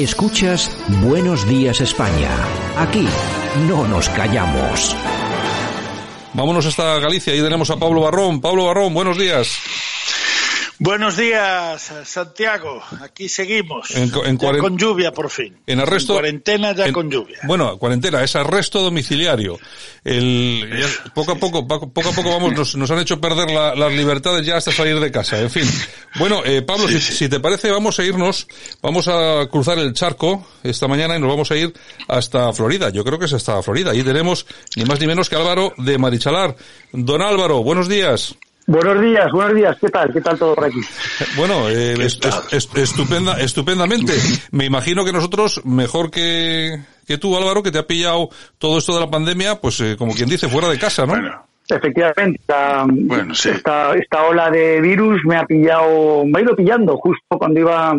Escuchas Buenos Días España. Aquí no nos callamos. Vámonos hasta Galicia. Ahí tenemos a Pablo Barrón. Pablo Barrón, buenos días. Buenos días, Santiago. Aquí seguimos. En, con lluvia, por fin. En arresto. En cuarentena ya en, con lluvia. Bueno, cuarentena, es arresto domiciliario. El, ya, poco a poco, poco a poco vamos, nos, nos han hecho perder la, las libertades ya hasta salir de casa. En fin. Bueno, eh, Pablo, sí, si, sí. si, te parece, vamos a irnos, vamos a cruzar el charco esta mañana y nos vamos a ir hasta Florida. Yo creo que es hasta Florida. Ahí tenemos ni más ni menos que Álvaro de Marichalar. Don Álvaro, buenos días. Buenos días, buenos días. ¿Qué tal? ¿Qué tal todo por aquí? Bueno, eh, es, es, estupenda, estupendamente. Me imagino que nosotros, mejor que, que tú, Álvaro, que te ha pillado todo esto de la pandemia, pues eh, como quien dice, fuera de casa, ¿no? Bueno. Efectivamente, esta, bueno, sí. esta, esta ola de virus me ha pillado, me ha ido pillando justo cuando iba,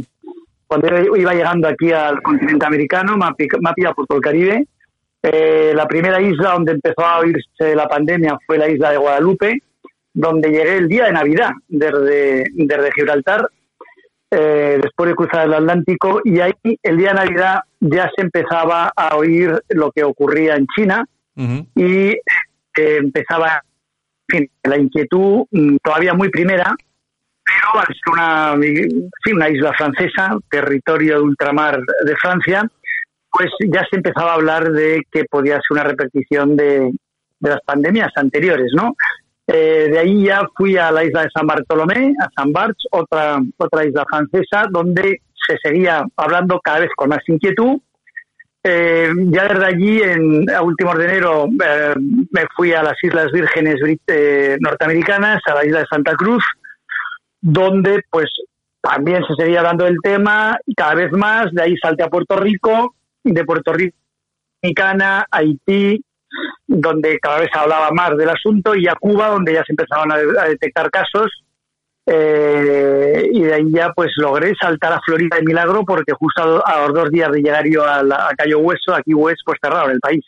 cuando iba llegando aquí al continente americano, me ha, me ha pillado por todo el Caribe. Eh, la primera isla donde empezó a oírse la pandemia fue la isla de Guadalupe donde llegué el día de Navidad desde, desde Gibraltar, eh, después de cruzar el Atlántico, y ahí el día de Navidad ya se empezaba a oír lo que ocurría en China uh -huh. y eh, empezaba en fin, la inquietud mm, todavía muy primera, pero una, sí, una isla francesa, territorio de ultramar de Francia, pues ya se empezaba a hablar de que podía ser una repetición de, de las pandemias anteriores, ¿no? Eh, de ahí ya fui a la isla de San Bartolomé, a San Barts, otra, otra isla francesa, donde se seguía hablando cada vez con más inquietud. Eh, ya desde allí, en, a últimos de enero, eh, me fui a las Islas Vírgenes norteamericanas, a la isla de Santa Cruz, donde pues también se seguía hablando del tema y cada vez más. De ahí salté a Puerto Rico, de Puerto Rico, Dominicana, Haití, donde cada vez se hablaba más del asunto, y a Cuba, donde ya se empezaban a, a detectar casos. Eh, y de ahí ya pues logré saltar a Florida de milagro porque justo a, los dos días de llegar yo a, la, a Cayo Hueso, aquí Hueso, pues cerraron el país.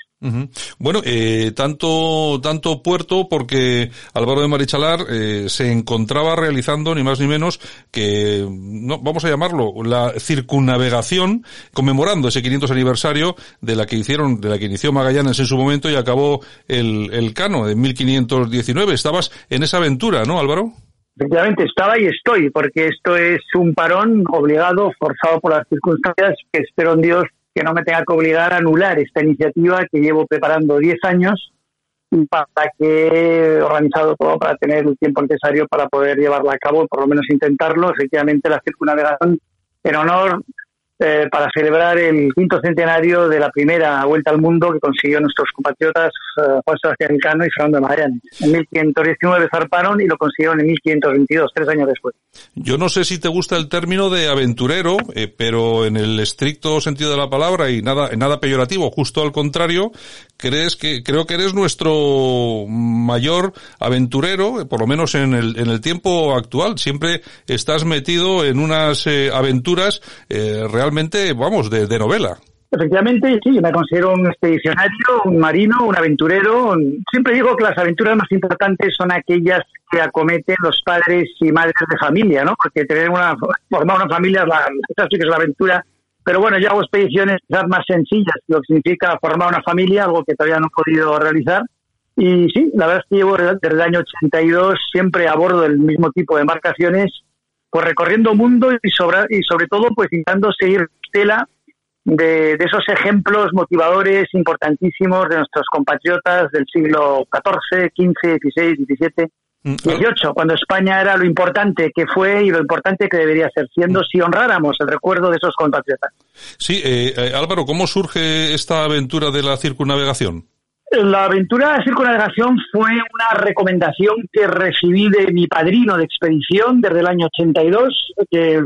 Bueno, eh, tanto, tanto puerto porque Álvaro de Marichalar eh, se encontraba realizando ni más ni menos que, no, vamos a llamarlo, la circunnavegación conmemorando ese 500 aniversario de la que hicieron, de la que inició Magallanes en su momento y acabó el, el Cano en 1519. Estabas en esa aventura, ¿no, Álvaro? Efectivamente, estaba y estoy, porque esto es un parón obligado, forzado por las circunstancias, que espero en Dios que no me tenga que obligar a anular esta iniciativa que llevo preparando 10 años para que he organizado todo para tener el tiempo necesario para poder llevarla a cabo, por lo menos intentarlo. Efectivamente, la circunnavegación en honor eh, para celebrar el quinto centenario de la primera vuelta al mundo que consiguió nuestros compatriotas uh, Juan Sebastián Cano y Fernando Magallanes. En 1519 zarparon y lo consiguieron en 1522, tres años después. Yo no sé si te gusta el término de aventurero, eh, pero en el estricto sentido de la palabra y nada, nada peyorativo, justo al contrario, crees que, creo que eres nuestro mayor aventurero, eh, por lo menos en el, en el tiempo actual. Siempre estás metido en unas eh, aventuras eh, vamos, de, de novela. Efectivamente, sí, me considero un expedicionario, un marino, un aventurero. Siempre digo que las aventuras más importantes son aquellas que acometen los padres y madres de familia, ¿no? Porque tener una, formar una familia, es la, es la aventura. Pero bueno, yo hago expediciones quizás más sencillas, lo que significa formar una familia, algo que todavía no he podido realizar. Y sí, la verdad es que llevo desde el año 82 siempre a bordo del mismo tipo de embarcaciones, pues recorriendo mundo y sobre, y sobre todo pues intentando seguir tela de, de, esos ejemplos motivadores importantísimos de nuestros compatriotas del siglo XIV, XV, XVI, XVII, XVIII, cuando España era lo importante que fue y lo importante que debería ser, siendo si honráramos el recuerdo de esos compatriotas. Sí, eh, eh, Álvaro, ¿cómo surge esta aventura de la circunnavegación? La aventura de circunnavegación fue una recomendación que recibí de mi padrino de expedición desde el año 82, que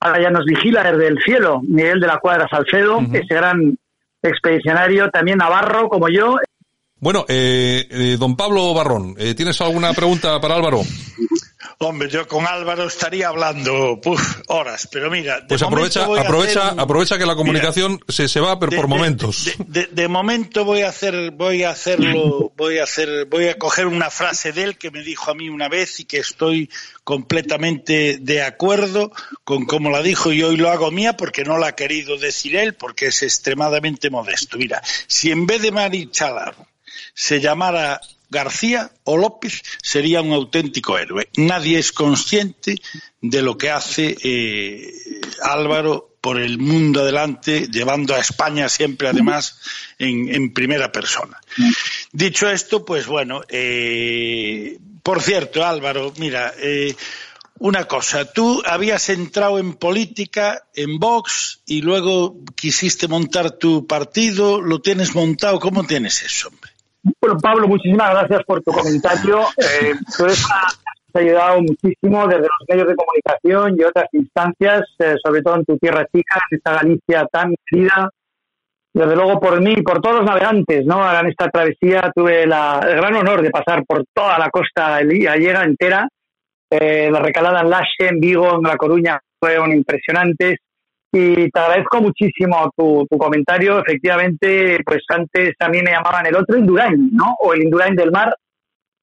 ahora ya nos vigila desde el cielo, Miguel de la Cuadra Salcedo, ese gran expedicionario, también Navarro como yo. Bueno, eh, eh don Pablo Barrón, eh, ¿tienes alguna pregunta para Álvaro? Hombre, yo con Álvaro estaría hablando horas, pero mira. pues aprovecha, aprovecha, aprovecha que la comunicación se, se va, pero por momentos. De, momento voy a hacer, voy a hacerlo, voy a hacer, voy a coger una frase de él que me dijo a mí una vez y que estoy completamente de acuerdo con cómo la dijo y hoy lo hago mía porque no la ha querido decir él porque es extremadamente modesto. Mira, si en vez de Marichalar se llamara García o López sería un auténtico héroe. Nadie es consciente de lo que hace eh, Álvaro por el mundo adelante, llevando a España siempre, además, en, primera persona. Dicho esto, pues bueno, eh, por cierto, Álvaro, mira, eh, una cosa, tú habías entrado en política, en Vox, y luego quisiste montar tu partido, lo tienes montado, ¿cómo tienes eso, hombre? Bueno, Pablo, muchísimas gracias por tu comentario. Eh, tú has ayudado muchísimo desde los medios de comunicación y otras instancias, eh, sobre todo en tu tierra chica, en esta Galicia tan querida. Desde luego por mí y por todos los navegantes, ¿no? En esta travesía tuve la, el gran honor de pasar por toda la costa gallega entera. Eh, la recalada en Laxe, en Vigo, en La Coruña, fueron impresionantes y te agradezco muchísimo tu, comentario. Efectivamente, pues antes también me llamaban el otro Indurain, ¿no? O el Indurain del mar,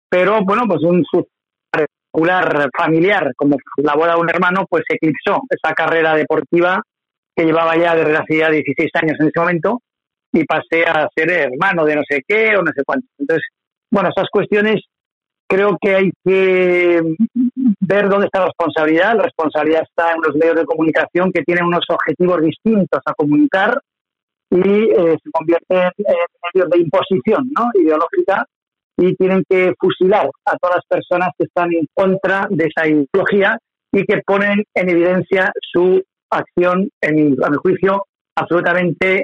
pero bueno, pues un particular familiar, como la boda de un hermano, pues eclipsó esa carrera deportiva que llevaba ya desde hace 16 años en ese momento y pasé a ser hermano de no sé qué o no sé cuánto. Entonces, bueno, esas cuestiones creo que hay que ver dónde está la responsabilidad. La responsabilidad está en los medios de comunicación que tienen unos objetivos distintos a comunicar y eh, se convierten en medios de imposición ¿no? ideológica y tienen que fusilar a todas las personas que están en contra de esa ideología y que ponen en evidencia su acción, en, a mi juicio, absolutamente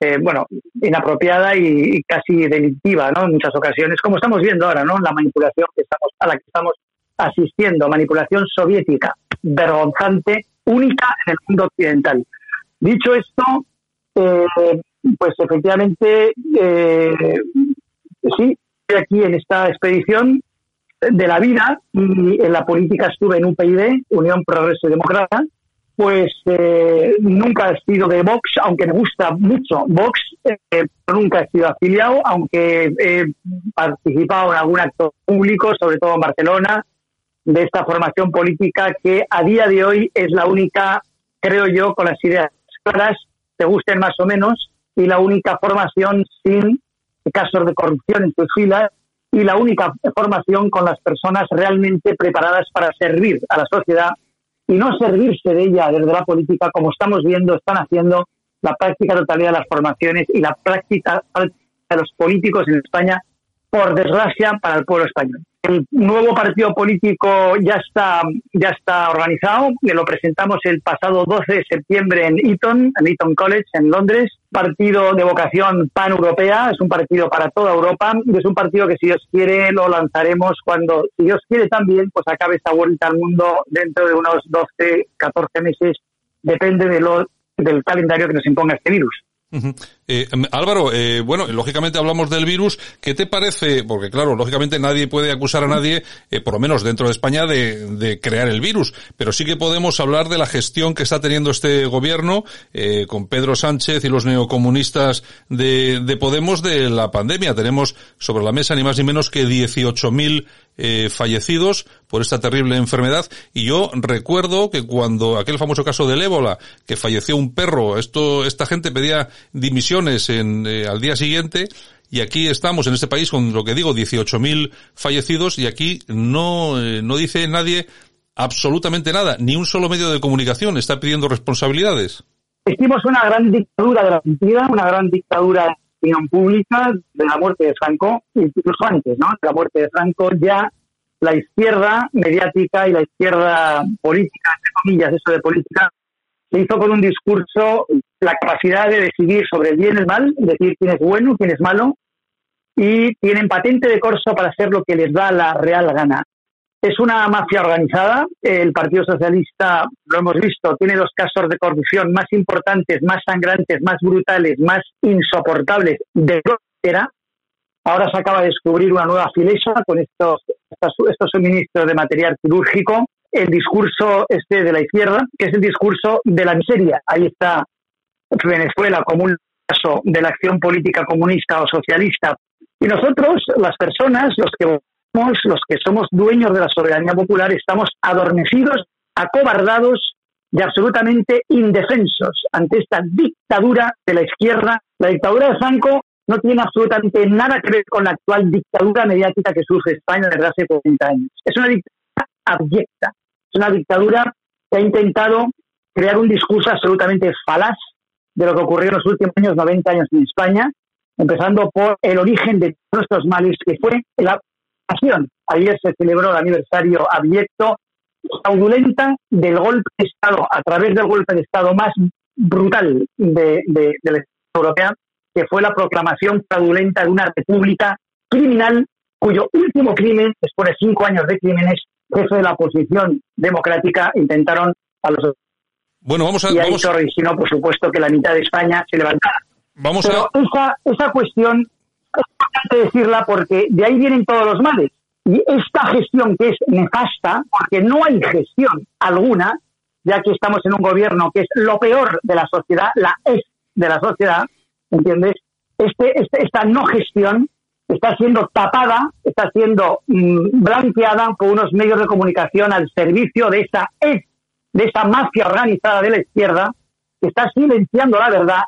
eh, bueno, inapropiada y, casi delictiva, ¿no? En muchas ocasiones, como estamos viendo ahora, ¿no? La manipulación que estamos, a la que estamos asistiendo, manipulación soviética, vergonzante, única en el mundo occidental. Dicho esto, eh, pues efectivamente, eh, sí, estoy aquí en esta expedición de la vida y en la política estuve en UPyD, Unión Progreso y Democracia, pues eh, nunca he sido de Vox, aunque me gusta mucho Vox, eh, nunca he sido afiliado, aunque he participado en algún acto público, sobre todo en Barcelona, de esta formación política que a día de hoy es la única, creo yo, con las ideas claras, te gusten más o menos, y la única formación sin casos de corrupción en sus filas y la única formación con las personas realmente preparadas para servir a la sociedad y no servirse de ella desde la política, como estamos viendo, están haciendo la práctica totalidad de las formaciones y la práctica de los políticos en España, por desgracia, para el pueblo español. El nuevo partido político ya está, ya está organizado, lo presentamos el pasado 12 de septiembre en Eton, en Eton College, en Londres. Partido de vocación pan-europea, es un partido para toda Europa y es un partido que, si Dios quiere, lo lanzaremos cuando, si Dios quiere también, pues acabe esta vuelta al mundo dentro de unos 12, 14 meses, depende de lo, del calendario que nos imponga este virus. Eh, em, Álvaro, eh, bueno, lógicamente hablamos del virus. ¿Qué te parece? Porque claro, lógicamente nadie puede acusar a nadie, eh, por lo menos dentro de España, de, crear el virus. Pero sí que podemos hablar de la gestión que está teniendo este gobierno eh, con Pedro Sánchez y los neocomunistas de, de Podemos de la pandemia. Tenemos sobre la mesa ni más ni menos que 18.000 eh, fallecidos por esta terrible enfermedad. Y yo recuerdo que cuando aquel famoso caso del ébola, que falleció un perro, esto, esta gente pedía en, eh, al día siguiente, y aquí estamos en este país con lo que digo, 18.000 fallecidos, y aquí no, eh, no dice nadie absolutamente nada, ni un solo medio de comunicación está pidiendo responsabilidades. Hicimos una gran dictadura de la mentira, una gran dictadura opinión pública de la muerte de Franco, incluso antes, ¿no? De la muerte de Franco, ya la izquierda mediática y la izquierda política, entre comillas, eso de política, se hizo con un discurso la capacidad de decidir sobre el bien y el mal, decir quién es bueno, quién es malo, y tienen patente de corso para hacer lo que les da la real gana. Es una mafia organizada. El Partido Socialista, lo hemos visto, tiene los casos de corrupción más importantes, más sangrantes, más brutales, más insoportables de era. Ahora se acaba de descubrir una nueva filesa con estos, estos, suministros de material quirúrgico. El discurso este de la izquierda, que es el discurso de la miseria. Ahí está Venezuela como un caso de la acción política comunista o socialista. Y nosotros, las personas, los que los que somos dueños de la soberanía popular, estamos adormecidos, acobardados y absolutamente indefensos ante esta dictadura de la izquierda. La dictadura de Franco no tiene absolutamente nada que ver con la actual dictadura mediática que sufre España desde hace 40 años. Es una dictadura abyecta, es una dictadura que ha intentado crear un discurso absolutamente falaz de lo que ocurrió en los últimos años, 90 años en España, empezando por el origen de nuestros males, que fue la acción. Ayer se celebró el aniversario abyecto, fraudulenta del golpe de Estado, a través del golpe de Estado más brutal de, de, de la Unión Europea, que fue la proclamación fraudulenta de una república criminal cuyo último crimen, después de cinco años de crímenes, jefe de la oposición democrática intentaron a los... Bueno, vamos a... Y ahí si no, por supuesto, que la mitad de España se levantara. Vamos Pero a... esa, esa cuestión es importante decirla porque de ahí vienen todos los males. Y esta gestión que es nefasta, porque no hay gestión alguna, ya que estamos en un gobierno que es lo peor de la sociedad, la es de la sociedad, ¿entiendes? Este, este, esta no gestión está siendo tapada, está siendo mm, blanqueada por unos medios de comunicación al servicio de esa es, de esa mafia organizada de la izquierda, que está silenciando la verdad,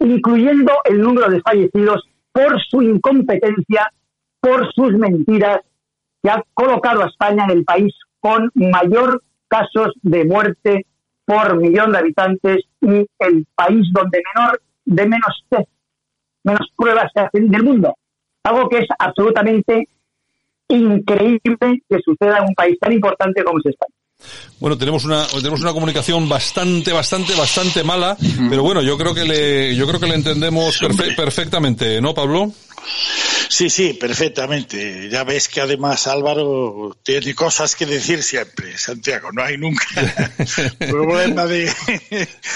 incluyendo el número de fallecidos por su incompetencia, por sus mentiras, que ha colocado a España en el país con mayor casos de muerte por millón de habitantes y el país donde menor de menos menos pruebas se hacen del mundo. Algo que es absolutamente increíble que suceda en un país tan importante como es España. Bueno, tenemos una tenemos una comunicación bastante bastante bastante mala, pero bueno, yo creo que le yo creo que le entendemos perfe perfectamente, ¿no, Pablo? Sí, sí, perfectamente. Ya ves que además Álvaro tiene cosas que decir siempre, Santiago. No hay nunca problema de,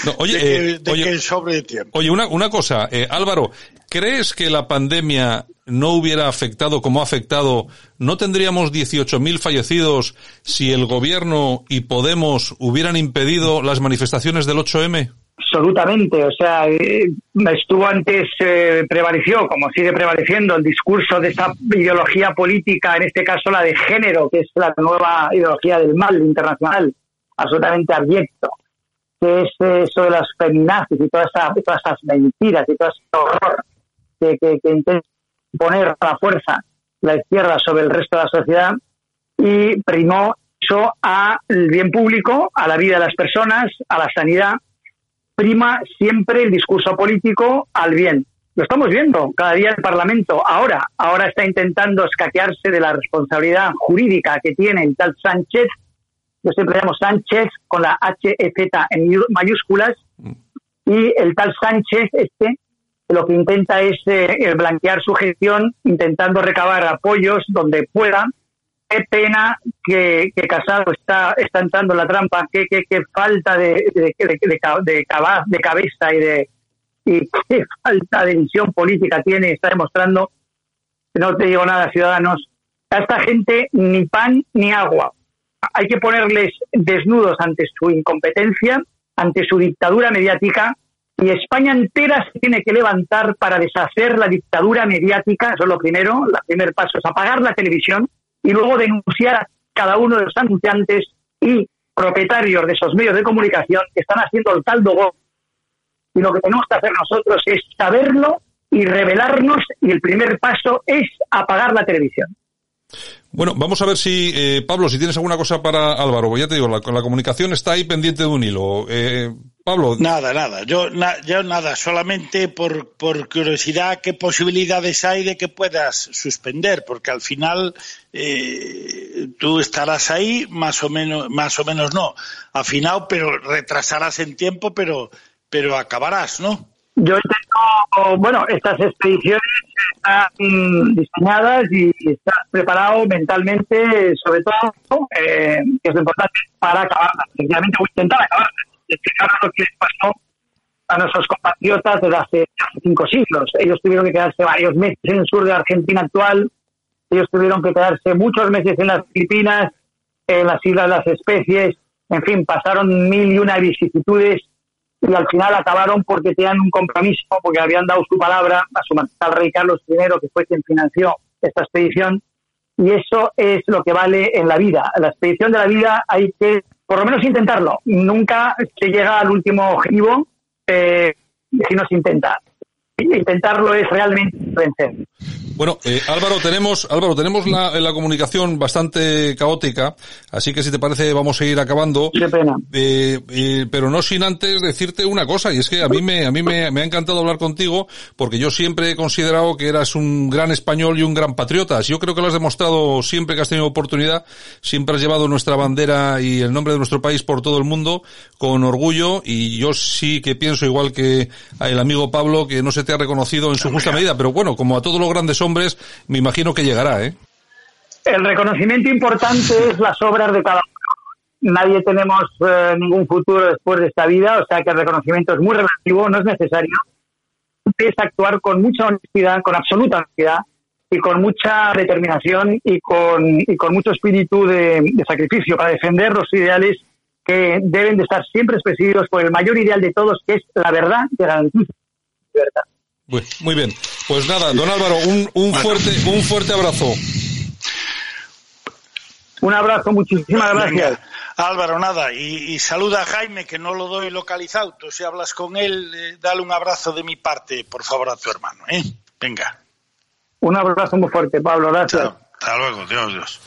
no, oye, de, que, eh, de oye, que sobre tiempo. Oye, una, una cosa, eh, Álvaro, ¿crees que la pandemia no hubiera afectado como ha afectado? ¿No tendríamos 18.000 fallecidos si el gobierno y Podemos hubieran impedido las manifestaciones del 8M? Absolutamente, o sea, eh, estuvo antes, eh, prevaleció, como sigue prevaleciendo, el discurso de esa ideología política, en este caso la de género, que es la nueva ideología del mal internacional, absolutamente abyecto, que es eh, eso de las feminazis y todas esa, todas esas mentiras y todo ese horror que, que, que intenta poner a la fuerza la izquierda sobre el resto de la sociedad y primó eso al bien público, a la vida de las personas, a la sanidad prima siempre el discurso político al bien. Lo estamos viendo cada día el Parlamento. Ahora, ahora está intentando escaquearse de la responsabilidad jurídica que tiene el tal Sánchez. Yo siempre llamo Sánchez con la H e Z en mayúsculas. Y el tal Sánchez este lo que intenta es eh, blanquear su gestión, intentando recabar apoyos donde pueda. Qué pena que, Casado está, está entrando en la trampa, qué, qué, falta de, de, de, de, cabeza y de y qué falta de visión política tiene, está demostrando, no te digo nada, ciudadanos, a esta gente ni pan ni agua. Hay que ponerles desnudos ante su incompetencia, ante su dictadura mediática, y España entera se tiene que levantar para deshacer la dictadura mediática, eso es lo primero, el primer paso es apagar la televisión, y luego denunciar a cada uno de los anunciantes y propietarios de esos medios de comunicación que están haciendo el caldo Y lo que tenemos que hacer nosotros es saberlo y revelarnos y el primer paso es apagar la televisión. Bueno, vamos a ver si, eh, Pablo, si tienes alguna cosa para Álvaro. Ya te digo, la, la comunicación está ahí pendiente de un hilo. Eh, Pablo. Nada, nada. Yo, na, yo nada, solamente por, por curiosidad, ¿qué posibilidades hay de que puedas suspender? Porque al final eh, tú estarás ahí, más o menos, más o menos no, afinado, pero retrasarás en tiempo, pero, pero acabarás, ¿no? Yo intento bueno, estas expediciones están diseñadas y están preparados mentalmente, sobre todo, eh, que es lo importante, para acabarlas. Efectivamente, voy a intentar acabarlas. Explicar lo que les pasó a nuestros compatriotas desde hace, cinco siglos. Ellos tuvieron que quedarse varios meses en el sur de Argentina actual, ellos tuvieron que quedarse muchos meses en las Filipinas, en las Islas de las Especies, en fin, pasaron mil y una vicisitudes y al final acabaron porque tenían un compromiso, porque habían dado su palabra a su majestad rey Carlos I, que fue quien financió esta expedición, y eso es lo que vale en la vida. La expedición de la vida hay que, por lo menos, intentarlo. Nunca se llega al último objetivo eh, si no se intenta. Intentarlo es realmente vencer. Bueno, eh, Álvaro, tenemos, Álvaro, tenemos la, la, comunicación bastante caótica, así que si te parece vamos a ir acabando. Qué pena. Eh, eh, pero no sin antes decirte una cosa, y es que a mí me, a mí me, me, ha encantado hablar contigo, porque yo siempre he considerado que eras un gran español y un gran patriota. Yo creo que lo has demostrado siempre que has tenido oportunidad, siempre has llevado nuestra bandera y el nombre de nuestro país por todo el mundo con orgullo, y yo sí que pienso igual que el amigo Pablo, que no se te ha reconocido en su justa medida, pero bueno, como a todos los grandes hombres, me imagino que llegará, ¿eh? El reconocimiento importante es las obras de cada uno. Nadie tenemos eh, ningún futuro después de esta vida, o sea que el reconocimiento es muy relativo, no es necesario. Es actuar con mucha honestidad, con absoluta honestidad y con mucha determinación y con, y con mucho espíritu de, sacrificio para defender los ideales que deben de estar siempre expresivos por el mayor ideal de todos, que es la verdad de la libertad. Muy bien. Pues nada, don Álvaro, un, un fuerte, un fuerte abrazo. Un abrazo, muchísimas gracias. Álvaro, nada, y, y, saluda a Jaime, que no lo doy localizado. Tú si hablas con él, eh, dale un abrazo de mi parte, por favor, a tu hermano. ¿eh? Venga. Un abrazo muy fuerte, Pablo. Gracias. Chao. Hasta luego. Dios, Dios.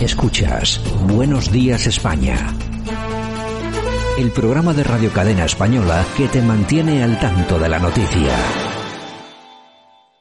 Escuchas Buenos Días España el programa de Radio Cadena Española que te mantiene al tanto de la noticia.